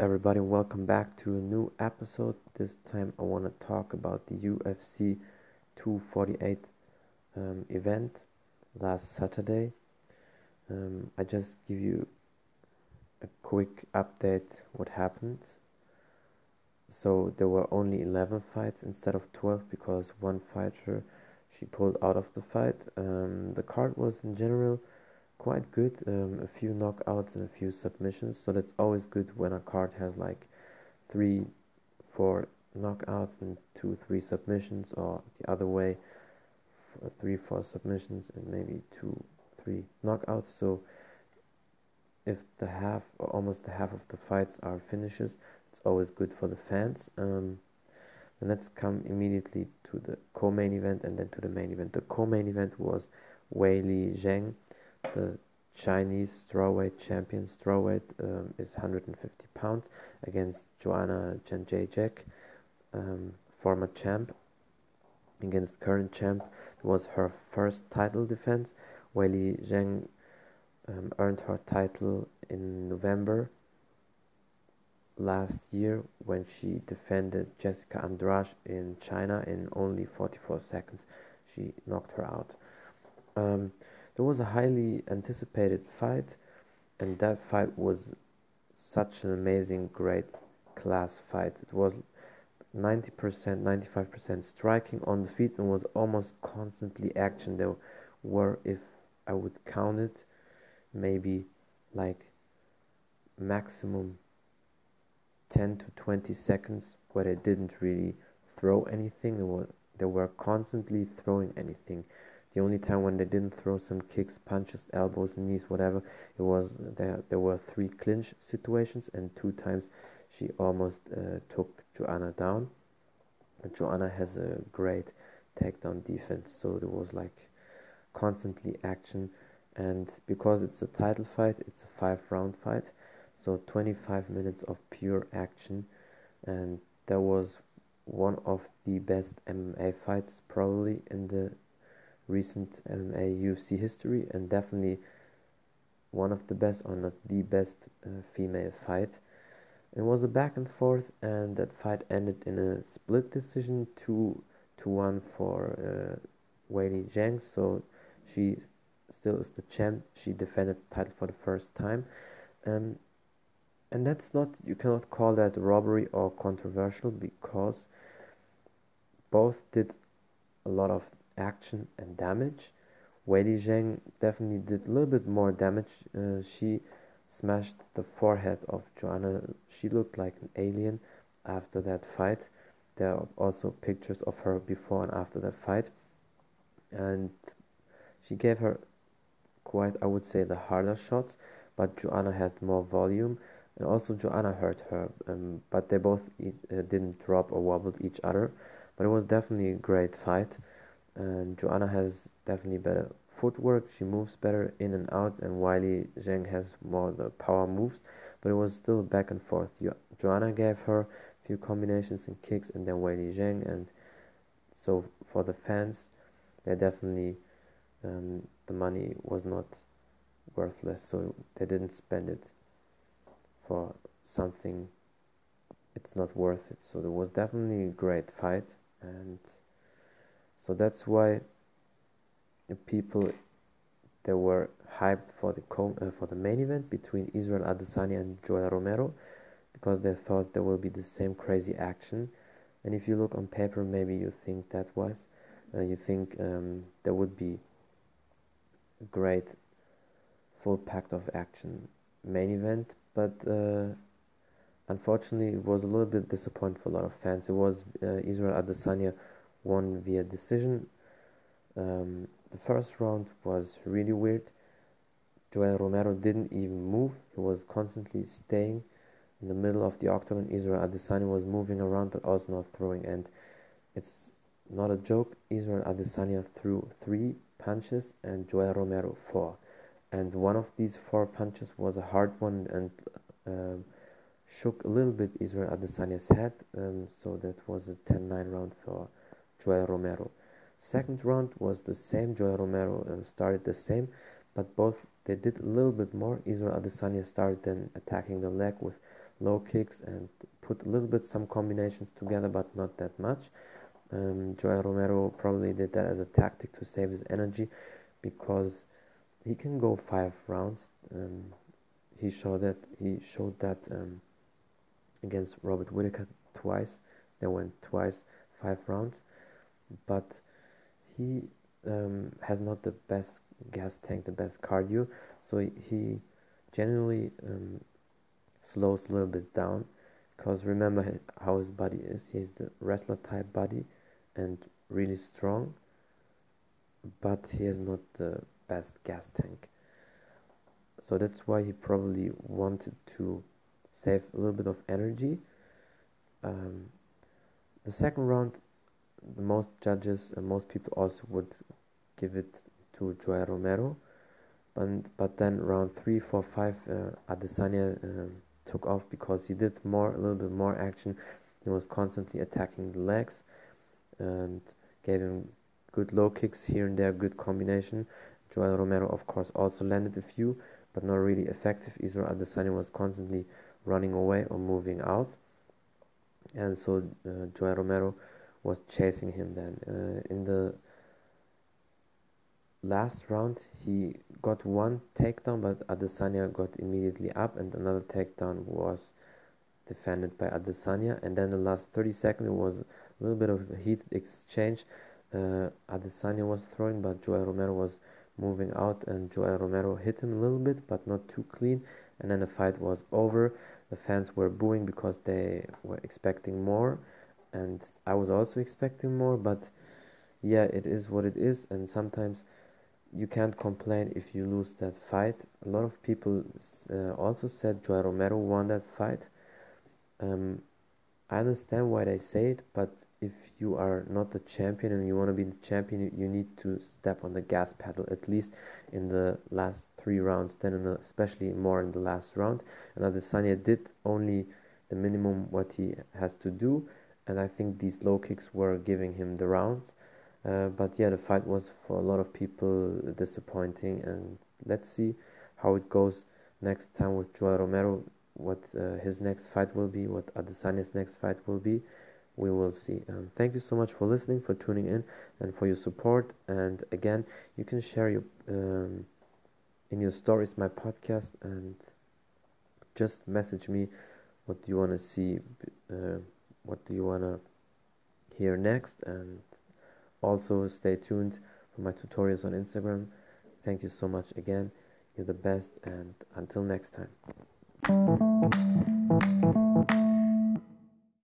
Everybody, welcome back to a new episode. This time, I want to talk about the UFC 248 um, event last Saturday. Um, I just give you a quick update what happened. So there were only 11 fights instead of 12 because one fighter she pulled out of the fight. Um, the card was in general quite good. Um, a few knockouts and a few submissions. So that's always good when a card has like three, four knockouts and two, three submissions, or the other way, three, four submissions and maybe two, three knockouts. So if the half or almost the half of the fights are finishes, it's always good for the fans. Um, then let's come immediately to the co-main event and then to the main event. The co-main event was Weili Zhang the Chinese strawweight champion. Strawweight um, is 150 pounds against Joanna Jędrzejczyk, um, former champ. Against current champ, it was her first title defense. Weili Zhang um, earned her title in November last year when she defended Jessica Andrade in China in only 44 seconds. She knocked her out. Um, there was a highly anticipated fight, and that fight was such an amazing, great class fight. It was 90%, 95% striking on the feet and was almost constantly action. There were, if I would count it, maybe like maximum 10 to 20 seconds where they didn't really throw anything. Were, they were constantly throwing anything. The only time when they didn't throw some kicks, punches, elbows, knees, whatever, it was there. There were three clinch situations, and two times she almost uh, took Joanna down. And Joanna has a great takedown defense, so there was like constantly action. And because it's a title fight, it's a five-round fight, so 25 minutes of pure action, and that was one of the best MMA fights probably in the recent MMA UFC history and definitely one of the best or not the best uh, female fight. It was a back and forth and that fight ended in a split decision 2 to 1 for uh, Weili Zhang. So she still is the champ. She defended the title for the first time. Um, and that's not you cannot call that robbery or controversial because both did a lot of action and damage. Weili Zhang definitely did a little bit more damage. Uh, she smashed the forehead of Joanna. She looked like an alien after that fight. There are also pictures of her before and after that fight. And she gave her quite, I would say, the harder shots, but Joanna had more volume. And also, Joanna hurt her, um, but they both uh, didn't drop or wobbled each other. But it was definitely a great fight and Joanna has definitely better footwork. She moves better in and out, and Weili Zhang has more the power moves. But it was still back and forth. Joanna gave her a few combinations and kicks, and then Weili Zhang. And so for the fans, they definitely um, the money was not worthless, so they didn't spend it for something it's not worth it. So there was definitely a great fight and so that's why people they were hyped for the uh, for the main event between Israel Adesanya and Yoel Romero because they thought there will be the same crazy action. And if you look on paper, maybe you think that was, uh, you think um, there would be a great full packed of action main event, but uh, unfortunately it was a little bit disappointing for a lot of fans. It was uh, Israel Adesanya won via decision. Um, the first round was really weird. Yoel Romero didn't even move. He was constantly staying in the middle of the octagon. Israel Adesanya was moving around but also not throwing. And it's not a joke. Israel Adesanya threw three punches and Yoel Romero four. And one of these four punches was a hard one and um, shook a little bit Israel Adesanya's head. Um, so that was a 10-9 round for Yoel Romero. Second round was the same. Yoel Romero um, started the same, but both they did a little bit more. Israel Adesanya started then attacking the leg with low kicks and put a little bit some combinations together, but not that much. Um, Yoel Romero probably did that as a tactic to save his energy because he can go five rounds. Um, he showed that he showed that um, against Robert Whitaker twice. They went twice five rounds, but he um, has not the best gas tank, the best cardio. So he, generally um, slows a little bit down because remember how his body is. He has the wrestler type body and really strong, but he has not the best gas tank. So that's why he probably wanted to save a little bit of energy. Um, the second round, most judges and most people also would give it to Yoel Romero. But, but then round three, four, five, uh, Adesanya um, took off because he did more, a little bit more action. He was constantly attacking the legs and gave him good low kicks here and there, good combination. Yoel Romero, of course, also landed a few, but not really effective. Israel Adesanya was constantly running away or moving out, and so uh, Yoel Romero was chasing him. Then uh, in the last round, he got one takedown, but Adesanya got immediately up, and another takedown was defended by Adesanya. And then the last 30 seconds, was a little bit of a heated exchange. Uh, Adesanya was throwing, but Yoel Romero was moving out, and Yoel Romero hit him a little bit, but not too clean. And then the fight was over. The fans were booing because they were expecting more, and I was also expecting more. But yeah, it is what it is, and sometimes you can't complain if you lose that fight. A lot of people uh, also said Yoel Romero won that fight. Um, I understand why they say it, but if you are not the champion and you want to be the champion, you need to step on the gas pedal at least in the last three rounds, then the, especially more in the last round. And Adesanya did only the minimum what he has to do, and I think these low kicks were giving him the rounds. Uh, but yeah, the fight was for a lot of people disappointing, and let's see how it goes next time with Yoel Romero. What uh, his next fight will be, what Adesanya's next fight will be, we will see. Um, thank you so much for listening, for tuning in, and for your support. And again, you can share your um, in your stories my podcast, and just message me what you want to see, uh, what do you want to hear next, and also, stay tuned for my tutorials on Instagram. Thank you so much again. You're the best, and until next time.